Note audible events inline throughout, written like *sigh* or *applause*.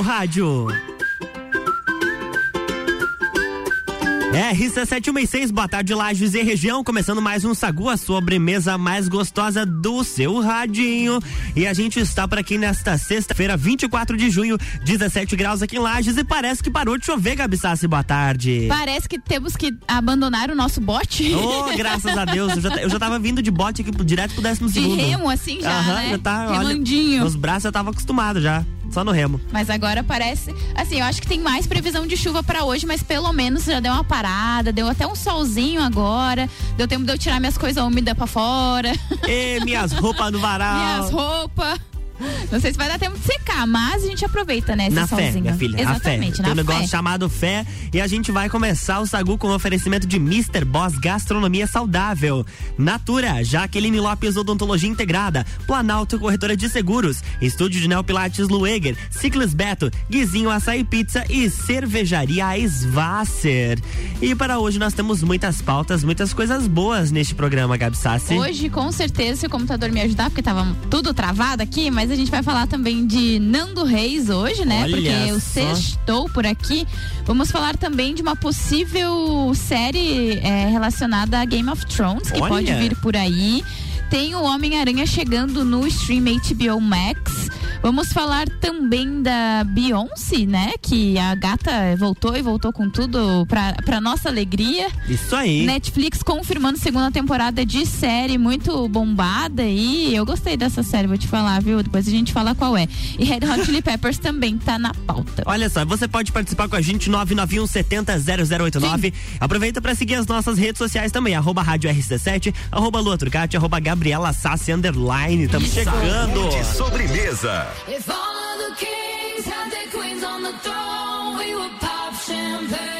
seu rádio. RC716, boa tarde, Lages e região. Começando mais um Sagu, a sobremesa mais gostosa do seu radinho. E a gente está por aqui nesta sexta-feira, 24 de junho, 17 graus aqui em Lages. E parece que parou de chover, Gabi Sassi. Boa tarde. Parece que temos que abandonar o nosso bote. Oh, graças a Deus. Eu já, eu já tava vindo de bote aqui direto pro décimo segundo. De remo, assim já. Aham, né? já tá. Remandinho. Olha, nos braços eu tava acostumado já. Só no remo. Mas agora parece. Assim, eu acho que tem mais previsão de chuva para hoje, mas pelo menos já deu uma parada, deu até um solzinho agora. Deu tempo de eu tirar minhas coisas úmidas para fora. E minhas roupas no varal. *laughs* minhas roupas. Não sei se vai dar tempo de secar, mas a gente aproveita, né? Na solzinho. fé, minha filha. Exatamente, na fé. Tem um negócio chamado fé e a gente vai começar o Sagu com o oferecimento de Mr. Boss Gastronomia Saudável. Natura, Jaqueline Lopes Odontologia Integrada, Planalto Corretora de Seguros, Estúdio de Neopilates Lueger, Ciclis Beto, Guizinho Açaí Pizza e Cervejaria Svasser. E para hoje nós temos muitas pautas, muitas coisas boas neste programa, Gabi Sassi. Hoje, com certeza, se o computador me ajudar, porque tava tudo travado aqui, mas a gente vai falar também de Nando Reis hoje, né? Olha porque eu sextou por aqui. Vamos falar também de uma possível série é, relacionada a Game of Thrones, que Olha. pode vir por aí. Tem o Homem-Aranha chegando no stream HBO Max. Vamos falar também da Beyoncé, né? Que a gata voltou e voltou com tudo pra, pra nossa alegria. Isso aí. Netflix confirmando segunda temporada de série muito bombada e eu gostei dessa série, vou te falar, viu? Depois a gente fala qual é. E Red Hot Chili *laughs* Peppers também tá na pauta. Olha só, você pode participar com a gente 991 70 0089. Aproveita para seguir as nossas redes sociais também, arroba rádio RC7, arroba Lua Turcati, arroba Gabriela Sassi Underline. Estamos chegando. De sobremesa. If all of the kings had their queens on the throne, we would pop champagne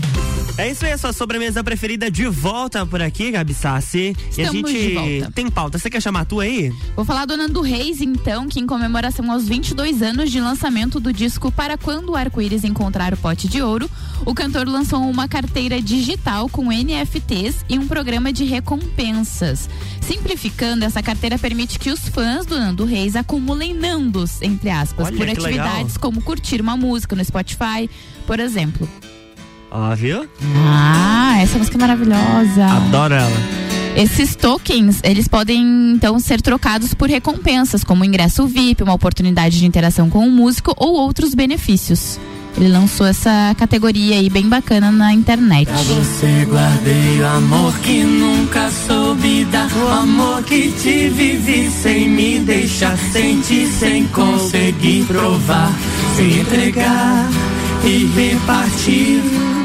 É isso aí, a sua sobremesa preferida de volta por aqui, Gabi Sassi. e a gente de volta. tem pauta. Você quer chamar a tua aí? Vou falar do Nando Reis, então, que em comemoração aos 22 anos de lançamento do disco Para Quando o Arco-Íris Encontrar o Pote de Ouro, o cantor lançou uma carteira digital com NFTs e um programa de recompensas. Simplificando, essa carteira permite que os fãs do Nando Reis acumulem nandos, entre aspas, Olha, por que legal. atividades como curtir uma música no Spotify, por exemplo. Ó, viu? Ah, essa música é maravilhosa. Adoro ela. Esses tokens, eles podem então ser trocados por recompensas, como ingresso VIP, uma oportunidade de interação com o músico ou outros benefícios. Ele lançou essa categoria aí bem bacana na internet. Pra você guardei o amor que nunca soube dar O amor que te vivi sem me deixar sentir Sem conseguir provar, sem entregar e repartir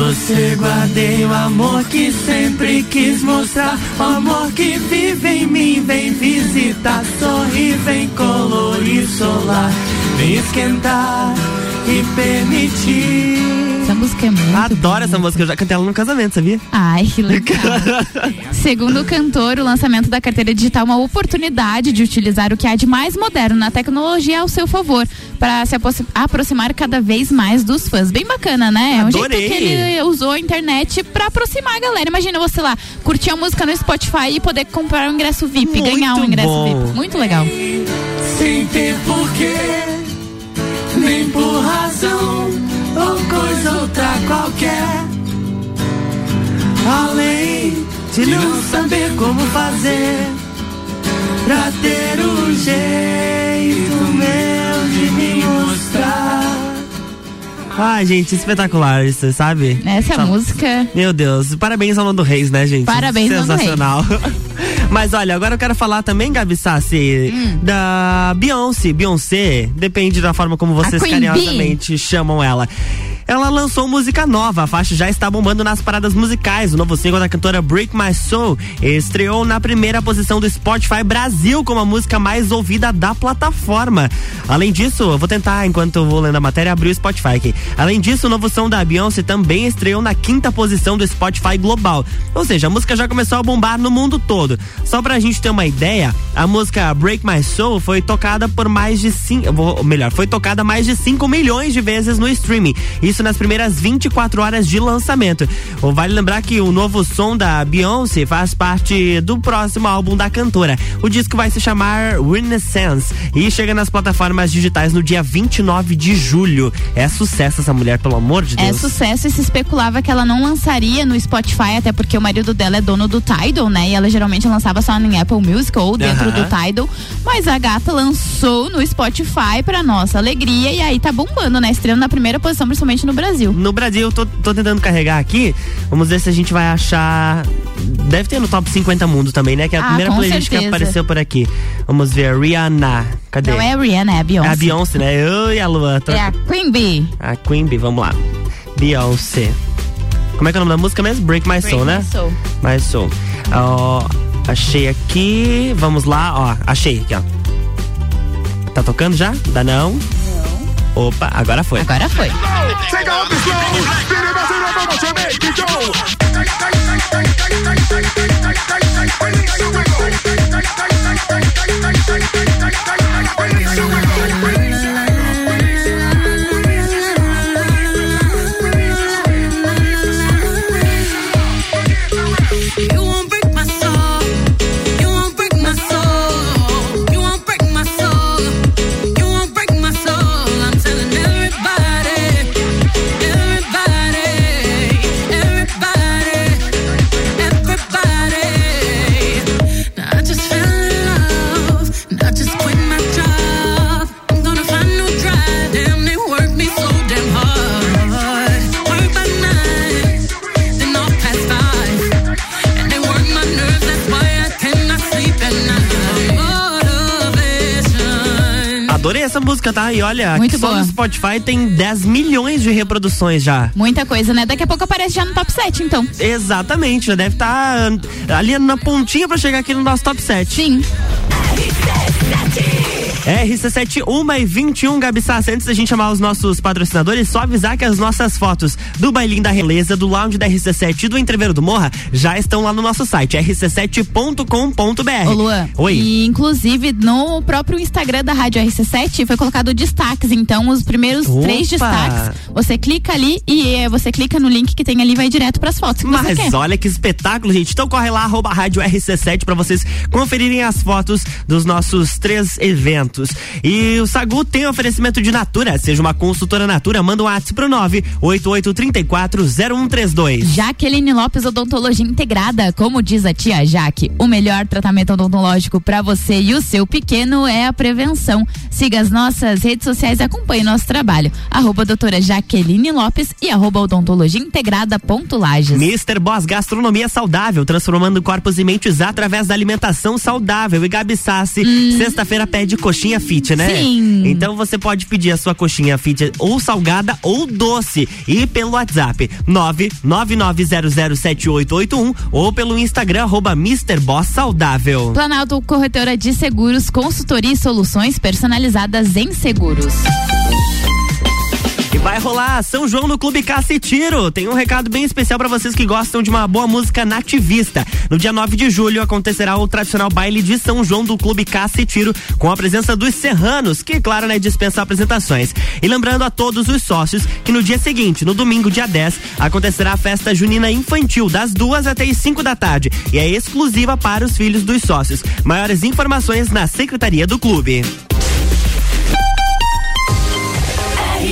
você guardei o amor que sempre quis mostrar. O amor que vive em mim, vem visitar. Sorri, vem colorir solar. Vem esquentar e permitir música é muito Adoro essa música. Eu já cantei ela no casamento, sabia? Ai, que legal. *laughs* Segundo o cantor, o lançamento da carteira digital é uma oportunidade de utilizar o que há de mais moderno na tecnologia ao seu favor, para se apro- aproximar cada vez mais dos fãs. Bem bacana, né? É um jeito Adorei. que ele usou a internet para aproximar a galera. Imagina você lá, curtir a música no Spotify e poder comprar um ingresso VIP, Muito ganhar um ingresso bom. VIP. Muito legal. sem ter porquê, nem por razão ou coisa outra qualquer. Além de não saber como fazer pra ter um jeito meu de me mostrar. Ai, gente, espetacular isso, sabe? Essa Só- música. Meu Deus, parabéns ao Nando Reis, né, gente? Parabéns, Nando Sensacional. *laughs* Mas olha, agora eu quero falar também, Gabi Sassi, Hum. da Beyoncé. Beyoncé, depende da forma como vocês carinhosamente chamam ela. Ela lançou música nova, a faixa já está bombando nas paradas musicais. O novo single da cantora Break My Soul estreou na primeira posição do Spotify Brasil como a música mais ouvida da plataforma. Além disso, eu vou tentar, enquanto eu vou lendo a matéria, abrir o Spotify aqui. Além disso, o novo som da Beyoncé também estreou na quinta posição do Spotify Global. Ou seja, a música já começou a bombar no mundo todo. Só pra gente ter uma ideia, a música Break My Soul foi tocada por mais de 5, melhor, foi tocada mais de 5 milhões de vezes no streaming. Isso nas primeiras 24 horas de lançamento. Vale lembrar que o novo som da Beyoncé faz parte do próximo álbum da cantora. O disco vai se chamar Renaissance e chega nas plataformas digitais no dia 29 de julho. É sucesso essa mulher, pelo amor de É Deus. sucesso e se especulava que ela não lançaria no Spotify, até porque o marido dela é dono do Tidal, né? E ela geralmente lançava só em Apple Music ou dentro do Tidal. Mas a gata lançou no Spotify pra nossa alegria e aí tá bombando, né? Estreando na primeira posição, principalmente no Brasil. No Brasil, eu tô, tô tentando carregar aqui. Vamos ver se a gente vai achar. Deve ter no top 50 mundo também, né? Que é a Ah, primeira playlist que certeza. apareceu por aqui. Vamos ver, Rihanna. Cadê? Não é a Rihanna, é a É Beyoncé. a Beyoncé, né? Oi, a Lua. Tô- É a Queen Bee. A Queen Bee, vamos lá. Beyoncé. Como é que é o nome da música mesmo? Break My Soul, né? My Soul. My Soul. Ó, achei aqui. Vamos lá, ó. Achei aqui, ó. Tá tocando já? Dá não? Opa, agora foi. Agora foi. Essa música, tá? E olha, Muito só boa. no Spotify tem 10 milhões de reproduções já. Muita coisa, né? Daqui a pouco aparece já no top 7, então. Exatamente, já deve estar ali na pontinha pra chegar aqui no nosso top 7. Sim. RC7 1 e 21, Gabi Sassi. Antes da gente chamar os nossos patrocinadores, só avisar que as nossas fotos do Bailinho da Releza, do Lounge da RC7 e do Entreveiro do Morra já estão lá no nosso site, rc7.com.br. Ô, Luan. Oi. E, inclusive, no próprio Instagram da Rádio RC7 foi colocado destaques. Então, os primeiros Opa. três destaques, você clica ali e você clica no link que tem ali e vai direto pras fotos que você Mas olha que espetáculo, gente. Então corre lá, arroba rádio RC7 pra vocês conferirem as fotos dos nossos três eventos. E o Sagu tem oferecimento de Natura. Seja uma consultora Natura, manda um WhatsApp pro 988340132. Jaqueline Lopes Odontologia Integrada, como diz a tia Jaque, o melhor tratamento odontológico para você e o seu pequeno é a prevenção. Siga as nossas redes sociais e acompanhe nosso trabalho. Arroba doutora Jaqueline Lopes e arroba odontologia integrada ponto Lages. Mr. Boss Gastronomia Saudável, transformando corpos e mentes através da alimentação saudável. E Gabi Sassi, sexta-feira pede coxinha fit, né? Sim. Então você pode pedir a sua coxinha fit ou salgada ou doce. E pelo WhatsApp 999007881 ou pelo Instagram arroba Saudável. Planalto Corretora de Seguros, consultoria e soluções personalizadas em seguros. Vai rolar São João no Clube Caça e Tiro. Tem um recado bem especial para vocês que gostam de uma boa música nativista. No dia 9 de julho acontecerá o tradicional baile de São João do Clube Caça e Tiro, com a presença dos serranos, que, claro, né, dispensa apresentações. E lembrando a todos os sócios que no dia seguinte, no domingo, dia 10, acontecerá a festa junina infantil, das duas até as 5 da tarde. E é exclusiva para os filhos dos sócios. Maiores informações na Secretaria do Clube.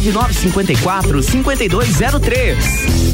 9954 5203.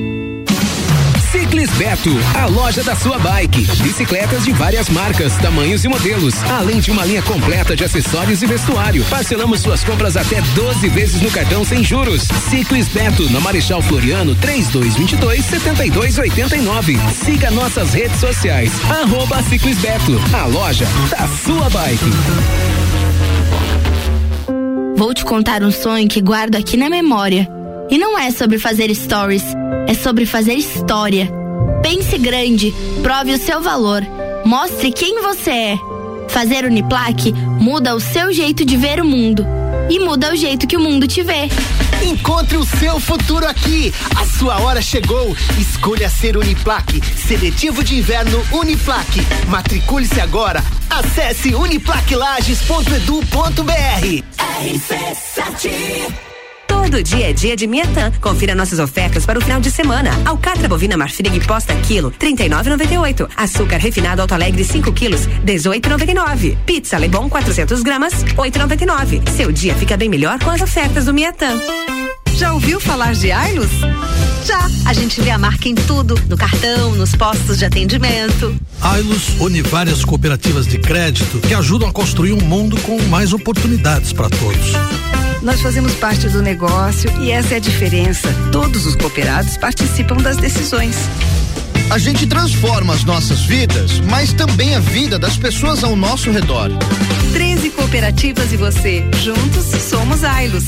Ciclis Beto, a loja da sua bike. Bicicletas de várias marcas, tamanhos e modelos, além de uma linha completa de acessórios e vestuário. Parcelamos suas compras até 12 vezes no cartão sem juros. Ciclis Beto, na Marechal Floriano, 3222 7289. Siga nossas redes sociais. Arroba Ciclis Beto, a loja da sua bike. Vou te contar um sonho que guardo aqui na memória. E não é sobre fazer stories, é sobre fazer história. Pense grande, prove o seu valor, mostre quem você é. Fazer Uniplaque muda o seu jeito de ver o mundo e muda o jeito que o mundo te vê. Encontre o seu futuro aqui. A sua hora chegou. Escolha ser Uniplaque. Seletivo de inverno Uniplaque. Matricule-se agora. Acesse uniplaquilages.edu.br. RC7 Todo dia é dia de Miatã. Confira nossas ofertas para o final de semana. Alcatra bovina marfrig posta quilo, 39,98. Açúcar refinado Alto Alegre 5 quilos, 18,99. Pizza Lebon 400 gramas, 8,99. Seu dia fica bem melhor com as ofertas do Miatã. Já ouviu falar de Ailos? Já. A gente vê a marca em tudo, no cartão, nos postos de atendimento. Ailos une várias cooperativas de crédito que ajudam a construir um mundo com mais oportunidades para todos. Nós fazemos parte do negócio e essa é a diferença. Todos os cooperados participam das decisões. A gente transforma as nossas vidas, mas também a vida das pessoas ao nosso redor. 13 cooperativas e você. Juntos somos Ailos.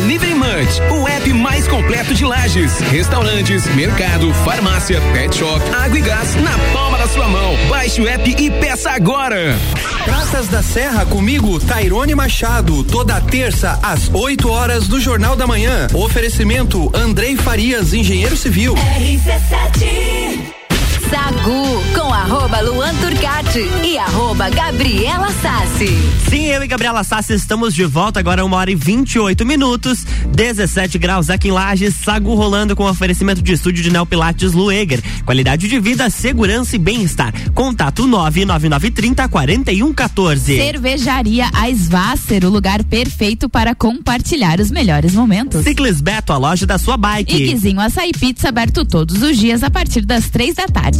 Delivery Munch, o app mais completo de lajes, restaurantes, mercado, farmácia, pet shop, água e gás na palma da sua mão. Baixe o app e peça agora. Praças da Serra comigo, Tairone Machado, toda terça às 8 horas do Jornal da Manhã. Oferecimento Andrei Farias, engenheiro civil. RC7 Sagu com arroba Luan Turcati e arroba Gabriela Sassi. Sim, eu e Gabriela Sassi estamos de volta agora uma hora e 28 minutos, 17 graus aqui em Lages, Sagu rolando com oferecimento de estúdio de Neopilates Lueger. Qualidade de vida, segurança e bem-estar. Contato 99930 4114. Cervejaria Aisvasser, o lugar perfeito para compartilhar os melhores momentos. Ciclis Beto, a loja da sua bike. E Guizinho Açaí Pizza aberto todos os dias a partir das três da tarde.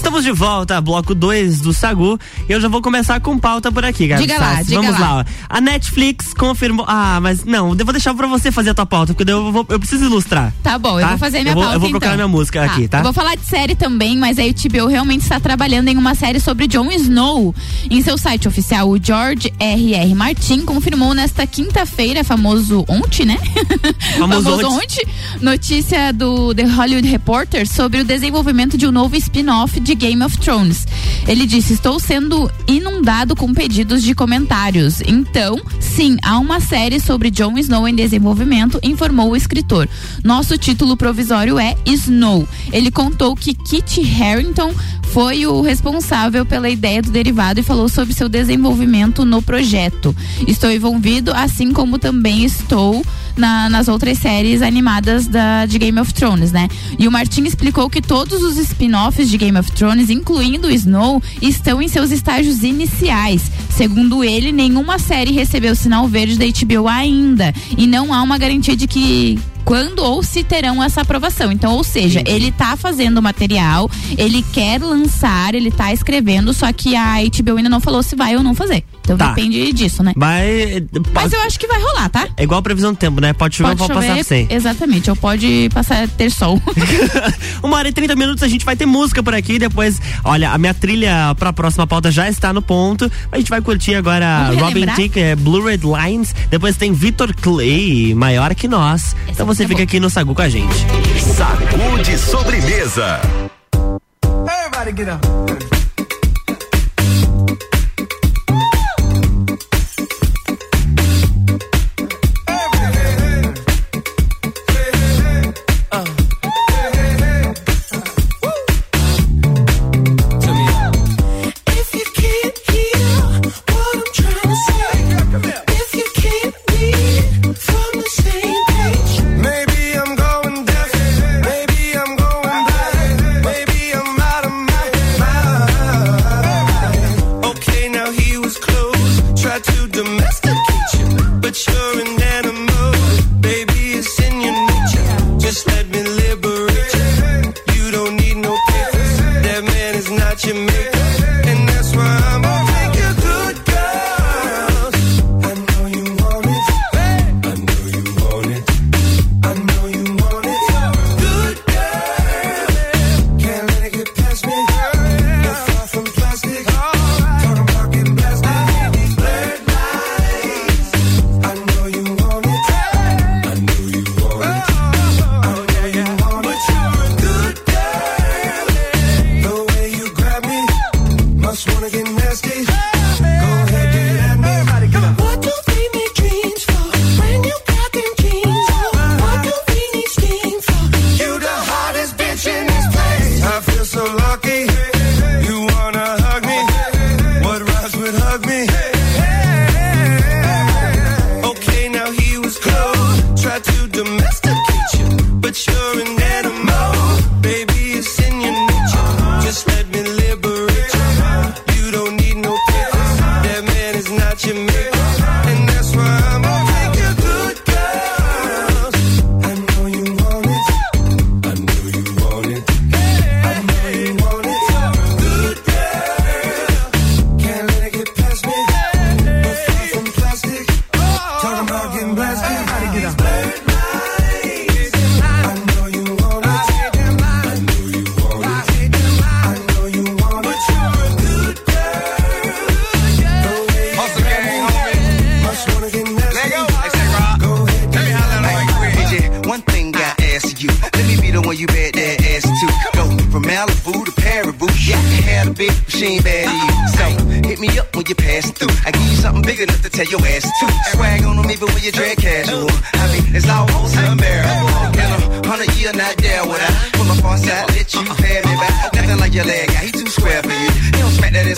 Estamos de volta, bloco 2 do Sagu. E eu já vou começar com pauta por aqui, Gabi. Diga lá, diga Vamos lá. lá. A Netflix confirmou. Ah, mas não, eu vou deixar pra você fazer a tua pauta, porque eu, vou, eu preciso ilustrar. Tá bom, eu Tá? vou fazer minha Eu vou- pauta eu vou procurar então. minha música aqui, tá? Eu vou falar de série também, mas a HBO realmente está trabalhando em uma série sobre Jon Snow. Em seu site oficial, o George R.R. Martin confirmou nesta quinta-feira, famoso ontem, né? *laughs* Famoso ontem. ontem, notícia do The Hollywood Reporter sobre o desenvolvimento de um novo spin-off de Game of Thrones. Ele disse: Estou sendo inundado com pedidos de comentários. Então, sim, há uma série sobre Jon Snow em desenvolvimento, informou o escritor. Nosso título provisório é Snow. Ele contou que Kit Harington foi o responsável pela ideia do derivado e falou sobre seu desenvolvimento no projeto. Estou envolvido, assim como também estou na- nas outras séries animadas da, de Game of Thrones, né? E o Martin explicou que todos os spin-offs de Game of Thrones, incluindo o Snow, estão em seus estágios iniciais. Segundo ele, nenhuma série recebeu sinal verde da HBO ainda. E não há uma garantia de que quando ou se terão essa aprovação. Então, ou seja, ele tá fazendo material, ele quer lançar, ele tá escrevendo, só que a HBO ainda não falou se vai ou não fazer. Então Tá. depende disso, né? Vai. Mas eu acho que vai rolar, tá? É igual a previsão do tempo, né? Pode chover ou pode passar sem. Exatamente, ou pode passar ter sol. *laughs* Uma hora e 30 minutos a gente vai ter música por aqui. Depois, olha, a minha trilha pra próxima pauta já está no ponto. A gente vai curtir agora Vamos Robin? Thicke, é, Blue Red Lines. Depois tem Vitor Clay, maior que nós. então você fica aqui no Sagu com a gente. Sagu de sobremesa. Everybody get up.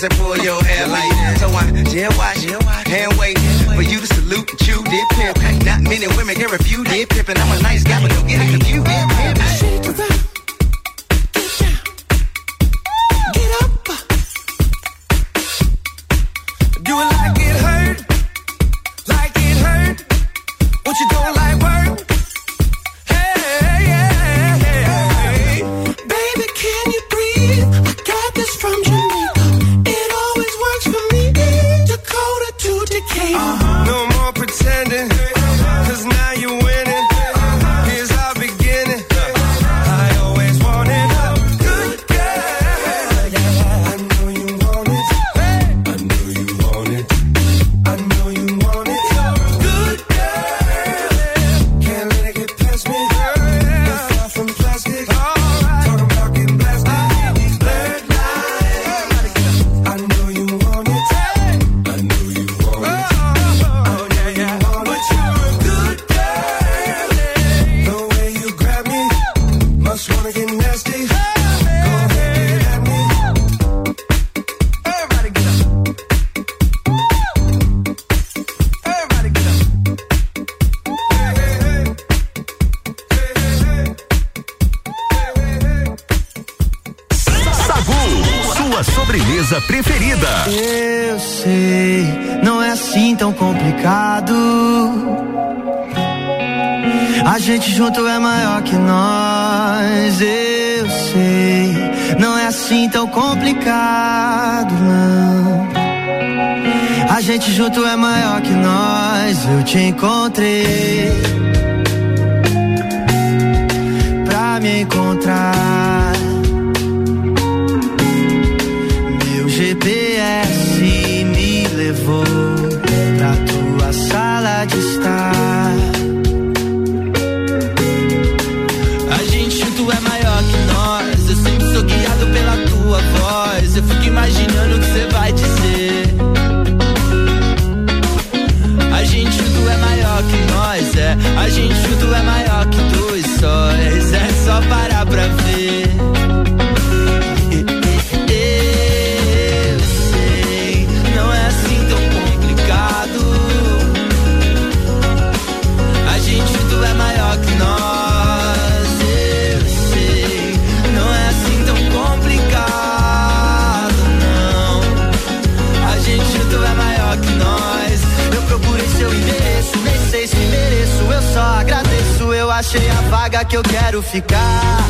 se può que nós, eu sei. Não é assim tão complicado, não. A gente junto é maior que nós, eu te encontrei. Pra me encontrar. quero ficar.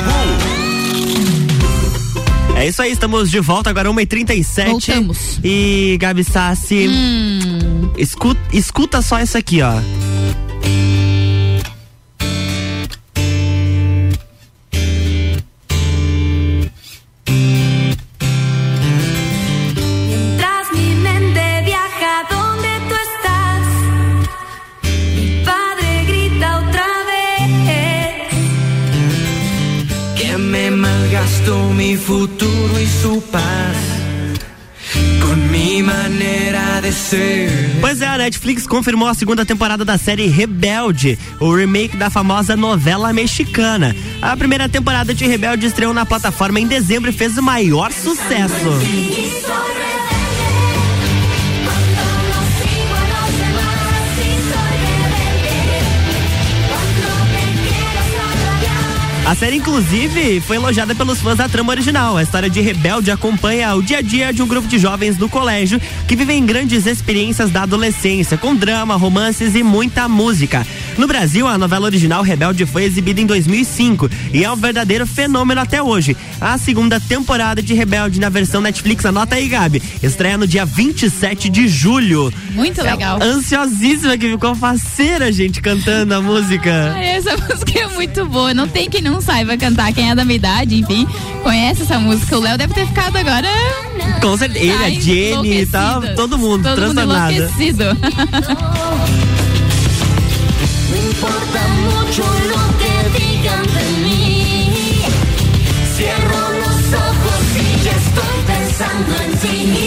Pagu. É isso aí, estamos de volta agora, 1h37. Voltamos. E Gabi Sassi, hum. escuta, escuta só essa aqui, ó. Pois é, a Netflix confirmou a segunda temporada da série Rebelde, o remake da famosa novela mexicana. A primeira temporada de Rebelde estreou na plataforma em dezembro e fez o maior sucesso. A série, inclusive, foi elogiada pelos fãs da trama original. A história de Rebelde acompanha o dia a dia de um grupo de jovens do colégio que vivem grandes experiências da adolescência, com drama, romances e muita música. No Brasil, a novela original Rebelde foi exibida em 2005 e é um verdadeiro fenômeno até hoje. A segunda temporada de Rebelde na versão Netflix, anota aí, Gabi, estreia no dia 27 de julho. Muito legal. Ansiosíssima que ficou faceira, gente, cantando a música. *laughs* Ai, essa música é muito boa. Não tem quem não saiba cantar. Quem é da minha idade, enfim, conhece essa música. O Léo deve ter ficado agora. Com certeza. Ele, a Ai, Jenny e tal, todo mundo Todo mundo transtornado. enlouquecido. *laughs* Importa mucho lo que digan de mí. Cierro los ojos y ya estoy pensando en ti.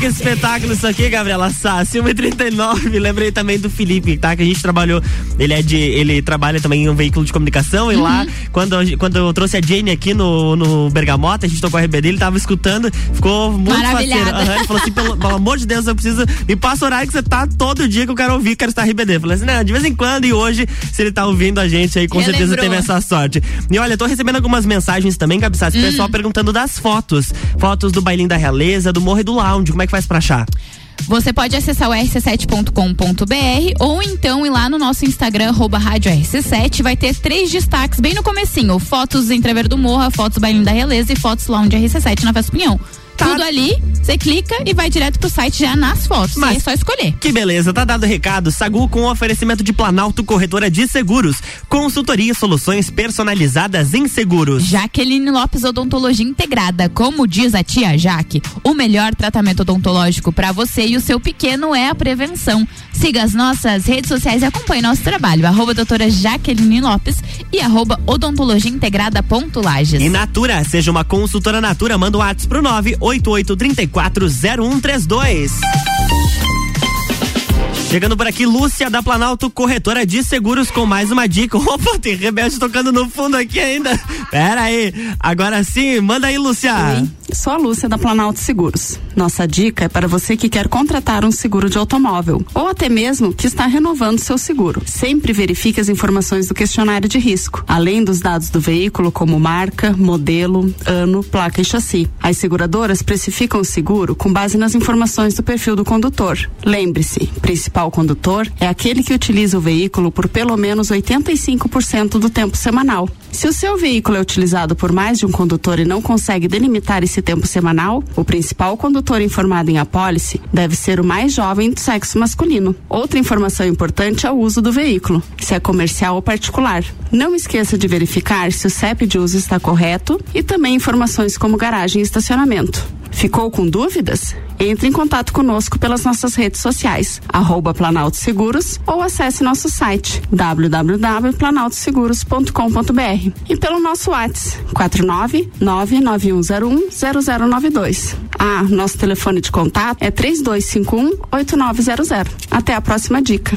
Que espetáculo isso aqui, Gabriela Sassi. 1h39. Lembrei também do Felipe, tá? Que a gente trabalhou. Ele é de. Ele trabalha também em um veículo de comunicação. E lá, quando, quando eu trouxe a Jane aqui no, no Bergamota, a gente tocou a RBD, ele tava escutando, ficou muito faceiro. Aham, ele falou assim: pelo, pelo amor de Deus, eu preciso. Me passa o horário que você tá todo dia que eu quero ouvir, quero estar RBD. Eu falei assim, não, de vez em quando e hoje, se ele tá ouvindo a gente aí, com certeza Relembrou. teve essa sorte. E olha, eu tô recebendo algumas mensagens também, Gabi Sassi, Hum. pessoal perguntando das fotos. Fotos do Bailinho da Realeza, do Morro e do Lounge. Como é que faz pra achar? Você pode acessar o rc7.com.br ou então ir lá no nosso Instagram, rádio RC7, vai ter três destaques bem no comecinho, fotos do Entrever do Morro, fotos Bailinho da Realeza e fotos Lounge RC7 na Festa Tudo ali, você clica e vai direto pro site já nas fotos. Mas- é só escolher. Que beleza, tá dado o recado. Sagu com oferecimento de Planalto Corretora de Seguros. Consultoria e soluções personalizadas em seguros. Jaqueline Lopes Odontologia Integrada. Como diz a tia Jaque, o melhor tratamento odontológico para você e o seu pequeno é a prevenção. Siga as nossas redes sociais e acompanhe nosso trabalho. Arroba doutora Jaqueline Lopes e arroba odontologia integrada ponto Lages. E Natura, seja uma consultora Natura, manda um WhatsApp pro 988340132. Chegando por aqui, Lúcia da Planalto, corretora de seguros com mais uma dica. *laughs* Opa, tem rebelde tocando no fundo aqui ainda. Pera aí, agora sim, manda aí, Lúcia. Sou a Lúcia da Planalto Seguros. Nossa dica é para você que quer contratar um seguro de automóvel ou até mesmo que está renovando seu seguro. Sempre verifique as informações do questionário de risco, além dos dados do veículo como marca, modelo, ano, placa e chassi. As seguradoras precificam o seguro com base nas informações do perfil do condutor. Lembre-se, principal condutor é aquele que utiliza o veículo por pelo menos 85% do tempo semanal. Se o seu veículo é utilizado por mais de um condutor e não consegue delimitar esse tempo semanal, o principal condutor informado em apólice deve ser o mais jovem do sexo masculino. Outra informação importante é o uso do veículo, se é comercial ou particular. Não esqueça de verificar se o CEP de uso está correto e também informações como garagem e estacionamento. Ficou com dúvidas? Entre em contato conosco pelas nossas redes sociais, arroba Planalto Seguros ou acesse nosso site www.planaltoseguros.com.br e pelo nosso WhatsApp 49991010092. Ah, nosso telefone de contato é 3251-8900. Até a próxima dica.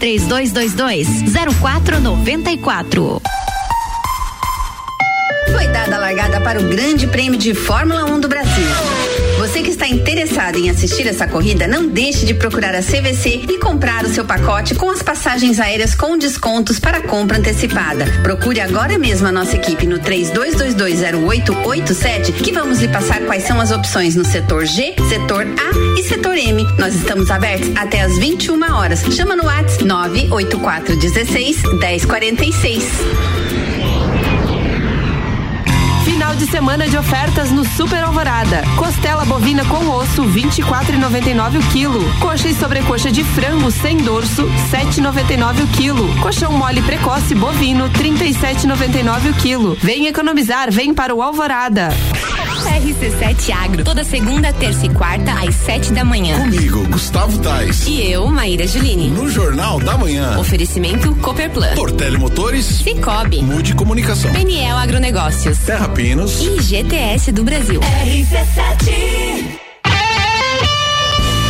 3222 0494. Foi dada a largada para o Grande Prêmio de Fórmula 1 do Brasil. Você que está interessado em assistir essa corrida, não deixe de procurar a CVC e comprar o seu pacote com as passagens aéreas com descontos para compra antecipada. Procure agora mesmo a nossa equipe no 32220887 que vamos lhe passar quais são as opções no setor G, setor A e setor M. Nós estamos abertos até às 21 horas. Chama no WhatsApp 98416 1046. Final de semana de ofertas no Super Alvorada. Costela bovina com osso, 24,99 o quilo. Coxa e sobrecoxa de frango sem dorso, 7,99 o quilo. Colchão mole precoce bovino, 37,99 o quilo. Vem economizar, vem para o Alvorada. RC7 Agro, toda segunda, terça e quarta, às sete da manhã. Comigo, Gustavo Tais. E eu, Maíra Juline. No Jornal da Manhã. Oferecimento Cooperplan. Portele Motores. Cicobi. Mude Comunicação. Peniel Agronegócios. Terra Pinos. E GTS do Brasil. RC7.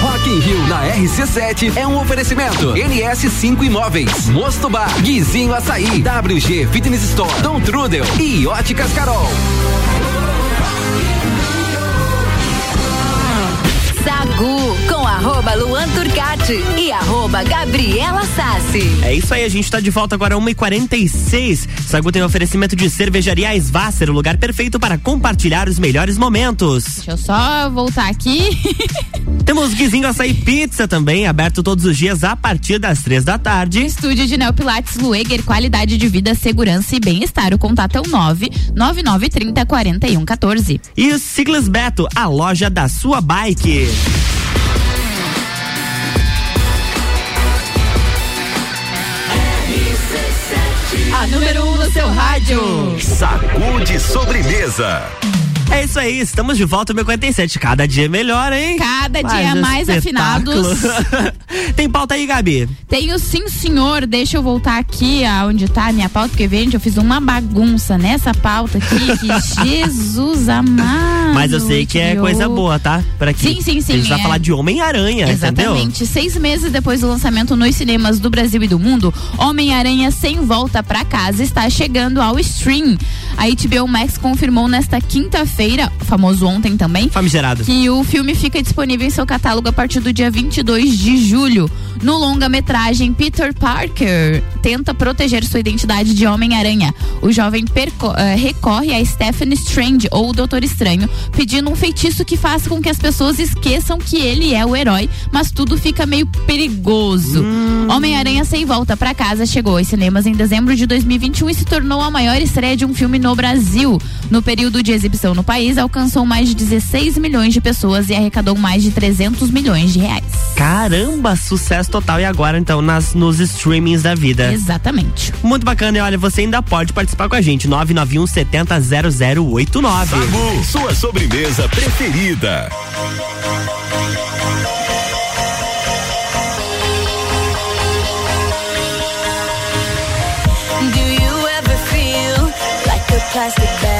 Rock in Rio na RC7 é um oferecimento. NS5 Imóveis, Mosto Bar, Guizinho Açaí, WG Fitness Store, Dom Trudel e Óticas Carol. Sagu com arroba Luan Turcati e arroba Gabriela Sassi. É isso aí, a gente tá de volta agora 1h46. Sagu tem um oferecimento de cervejaria Svasser, o lugar perfeito para compartilhar os melhores momentos. Deixa eu só voltar aqui. *laughs* Temos Guizinho Açaí Pizza também, aberto todos os dias a partir das três da tarde. Estúdio de Neopilates Lueger, qualidade de vida, segurança e bem-estar. O contato é o 99930 4114. E o Ciclis Beto, a loja da sua bike. A número 1 um no seu rádio. Sacude sobremesa. É isso aí, estamos de volta no 57. Cada dia melhor, hein? Cada Mais dia um mais espetáculo. afinados. *laughs* Tem pauta aí, Gabi? Tenho sim, senhor. Deixa eu voltar aqui aonde tá a minha pauta, porque gente, eu fiz uma bagunça nessa pauta aqui. Que *laughs* Jesus amado. Mas eu sei que é coisa boa, tá? Por aqui. Sim, sim, sim, A gente vai é. falar de Homem-Aranha, entendeu? Exatamente. Seis meses depois do lançamento nos cinemas do Brasil e do mundo, Homem-Aranha Sem Volta pra Casa está chegando ao stream. A HBO Max confirmou nesta quinta-feira, famoso ontem também, Famigerado. que o filme fica disponível em seu catálogo a partir do dia 22 de julho. No longa-metragem, Peter Parker tenta proteger sua identidade de Homem-Aranha. O jovem eh, recorre a Stephen Strange, ou o Doutor Estranho, pedindo um feitiço que faça com que as pessoas esqueçam que ele é o herói, mas tudo fica meio perigoso. Homem-Aranha Sem Volta pra Casa chegou aos cinemas em dezembro de 2021 e se tornou a maior estreia de um filme no Brasil. No período de exibição no país, alcançou mais de 16 milhões de pessoas e arrecadou mais de 300 milhões de reais. Caramba, sucesso total. E agora, então, nas, nos streamings da vida. Exatamente. Muito bacana. E olha, você ainda pode participar com a gente. 991 70 0089. Sagu, sua sobremesa preferida. Do you ever feel like a plastic bag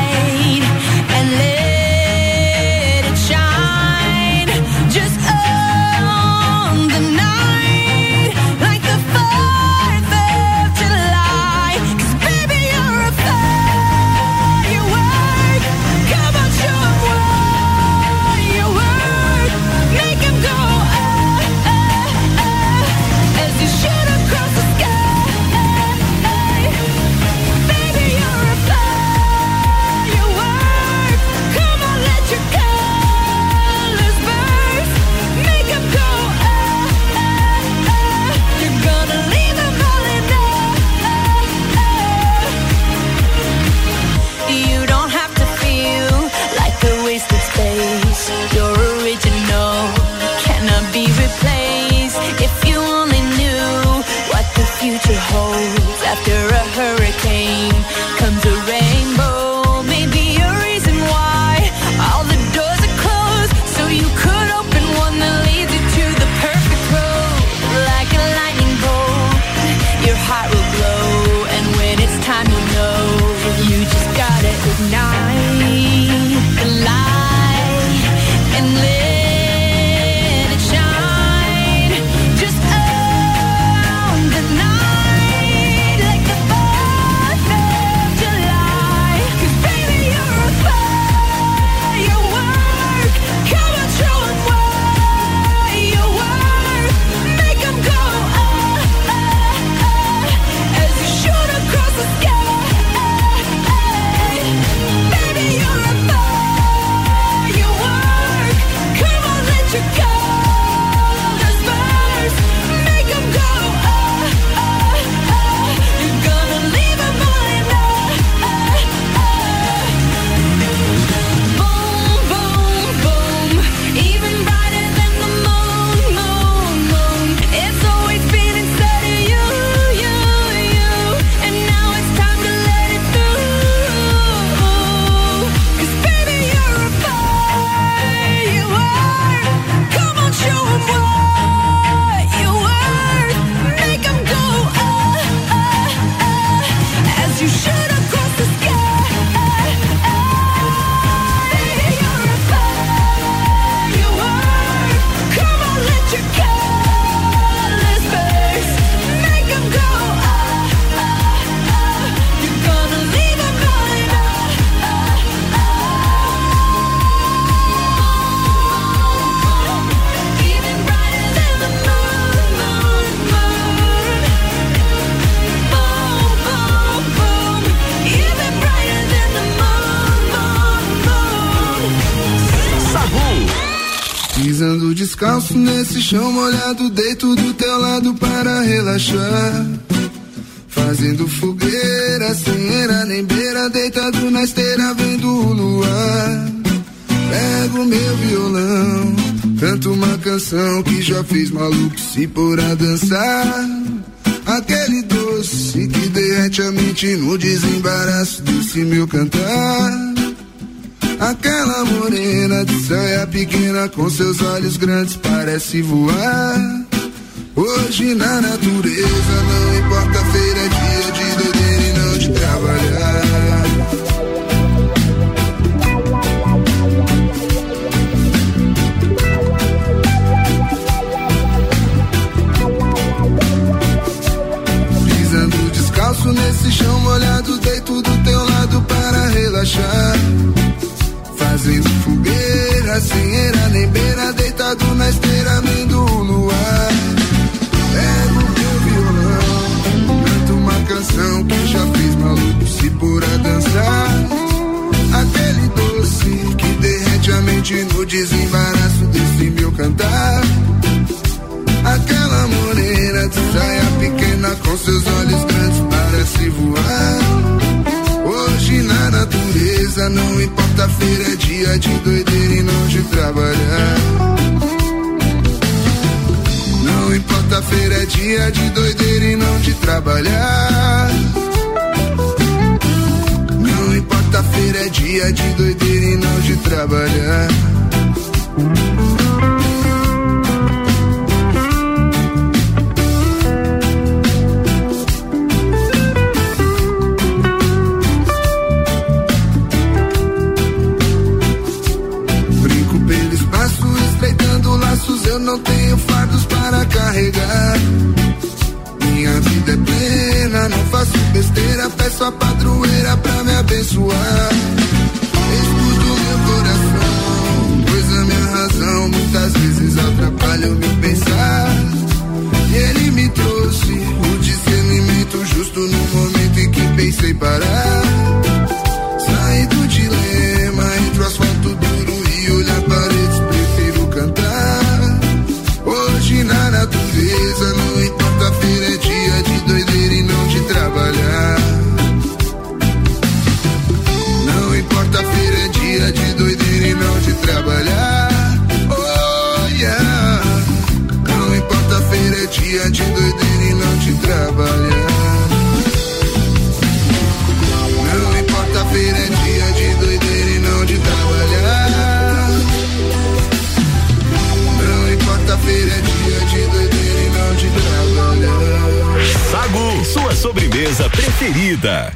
nesse chão molhado, deito do teu lado para relaxar. Fazendo fogueira, sem nem beira, deitado na esteira, vendo o luar. Pego meu violão, canto uma canção que já fez maluco se pôr a dançar. Aquele doce que derrete a mente no desembaraço desse meu cantar. Aquela morena de saia pequena com seus olhos grandes parece voar. Hoje na natureza não importa feira, é dia de doideira e não de trabalhar. Pisando descalço nesse chão molhado, deito do teu lado para relaxar. Fazendo fogueira, sem era nem beira, deitado na esteira, vendo o luar. Pego meu violão, canto uma canção que já fez maluco se pôr a dançar. Aquele doce que derrete a mente no desembaraço desse meu cantar. Aquela morena de saia pequena com seus olhos grandes parece voar. Hoje na natureza não importa feira, é dia de doideira e não de trabalhar. Não importa feira, é dia de doideira e não de trabalhar. Não importa feira, é dia de doideira e não de trabalhar. Minha vida é plena, não faço besteira, peço a padroeira pra me abençoar. Escuto meu coração, pois a minha razão muitas vezes atrapalha o meu pensar. E ele me trouxe o discernimento justo no momento em que pensei parar. Sobremesa preferida.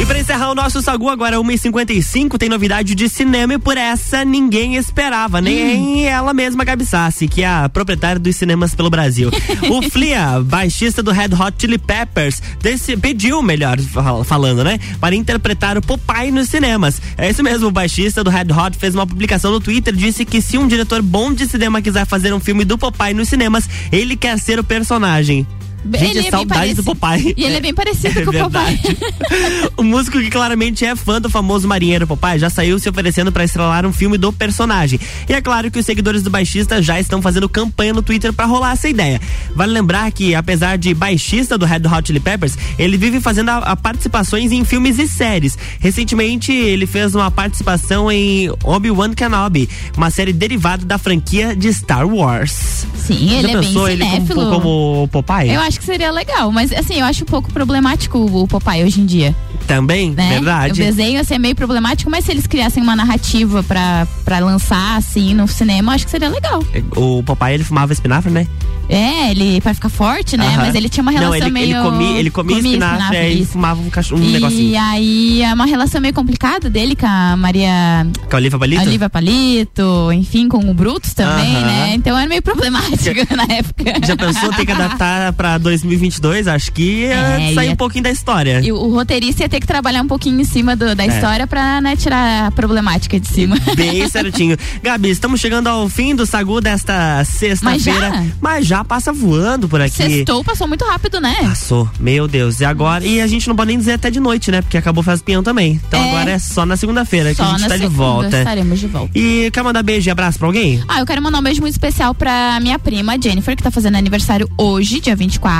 E pra encerrar o nosso Sagu, agora 1h55, tem novidade de cinema e por essa ninguém esperava, nem ela mesma, Gabi Sassi, que é a proprietária dos cinemas pelo Brasil. *laughs* o Flia, baixista do Red Hot Chili Peppers, desse, pediu, melhor fal- falando, né, para interpretar o Popeye nos cinemas. É isso mesmo, o baixista do Red Hot fez uma publicação no Twitter, disse que se um diretor bom de cinema quiser fazer um filme do Popeye nos cinemas, ele quer ser o personagem. Gente, Ele é parecido- do Popeye. E ele é bem parecido *laughs* É com o Popeye. *laughs* o músico que claramente é fã do famoso marinheiro Popeye já saiu se oferecendo para estrelar um filme do personagem. E é claro que os seguidores do baixista já estão fazendo campanha no Twitter para rolar essa ideia. Vale lembrar que, apesar de baixista do Red Hot Chili Peppers, ele vive fazendo a, a participações em filmes e séries. Recentemente, ele fez uma participação em Obi-Wan Kenobi, uma série derivada da franquia de Star Wars. Sim, Já ele é bem pensou ele como, cinéfilo. como Popeye? Eu acho que seria legal, mas assim, eu acho um pouco problemático o Popeye hoje em dia. Também, Né? verdade. O desenho assim, é meio problemático, mas se eles criassem uma narrativa pra, pra lançar assim no cinema, eu acho que seria legal. O Popeye ele fumava espinafre, né? É, ele pra ficar forte, né? Mas ele tinha uma relação Não, ele, meio. ele comia, ele comia, espinafre, aí isso. fumava um, cachorro, um e negocinho. aí é uma relação meio complicada dele com a Maria. Com a Olivia Palito? A Olivia Palito, enfim, com o Brutus também, né? Então era meio problemático *laughs* na época. Já pensou ter que adaptar pra 2022? Acho que ia É, sair ia- um pouquinho da história. E o, roteirista ia ter que trabalhar um pouquinho em cima do- da É. história pra né, tirar a problemática de cima. *laughs* Bem certinho. Gabi, estamos chegando ao fim do Sagu desta sexta-feira. Mas já? Mas já passa voando por aqui. Sextou, passou muito rápido, né? Passou, meu Deus. E agora? E a gente não pode nem dizer até de noite, né? Porque acabou Faz Pinhão também. Então É. agora é só na segunda-feira que a gente tá de segunda volta. estaremos de volta. E quer mandar beijo e abraço pra alguém? Ah, eu quero mandar um beijo muito especial pra minha prima Jennifer, que tá fazendo aniversário hoje, dia 24.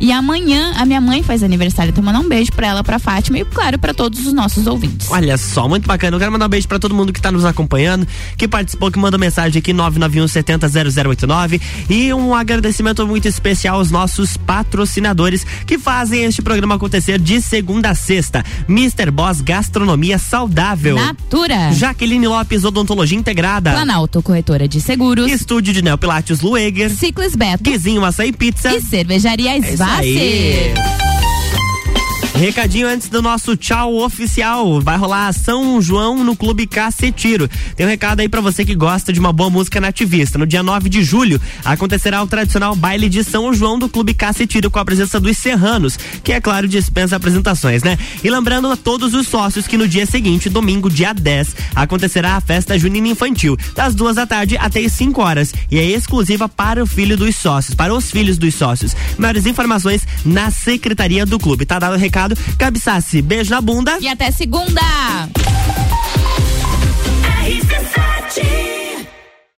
E amanhã a minha mãe faz aniversário. Então, mandar um beijo pra ela, pra Fátima e, claro, pra todos os nossos ouvintes. Olha só, muito bacana. Eu quero mandar um beijo pra todo mundo que tá nos acompanhando, que participou, que mandou mensagem aqui 991 70 0089 e um agradecimento muito especial aos nossos patrocinadores que fazem este programa acontecer de segunda a sexta. Mr. Boss Gastronomia Saudável. Natura. Jaqueline Lopes Odontologia Integrada. Planalto, corretora de seguros. Estúdio de Neopilates Lueger. Ciclis Beto. Guizinho Açaí Pizza. E Cervejaria É isso Svassi. Recadinho antes do nosso tchau oficial. Vai rolar São João no Clube Cacetiro. Tem um recado aí pra você que gosta de uma boa música nativista. No dia 9 de julho acontecerá o tradicional baile de São João do Clube Cacetiro com a presença dos Serranos, que é claro dispensa apresentações, né? E lembrando a todos os sócios que no dia seguinte, domingo, dia 10, acontecerá a festa junina infantil, das duas da tarde até as 5 horas. E é exclusiva para o filho dos sócios, para os filhos dos sócios. Maiores informações na secretaria do clube. Tá dado o recado? Gabi Sassi, beijo na bunda. E até segunda! RC7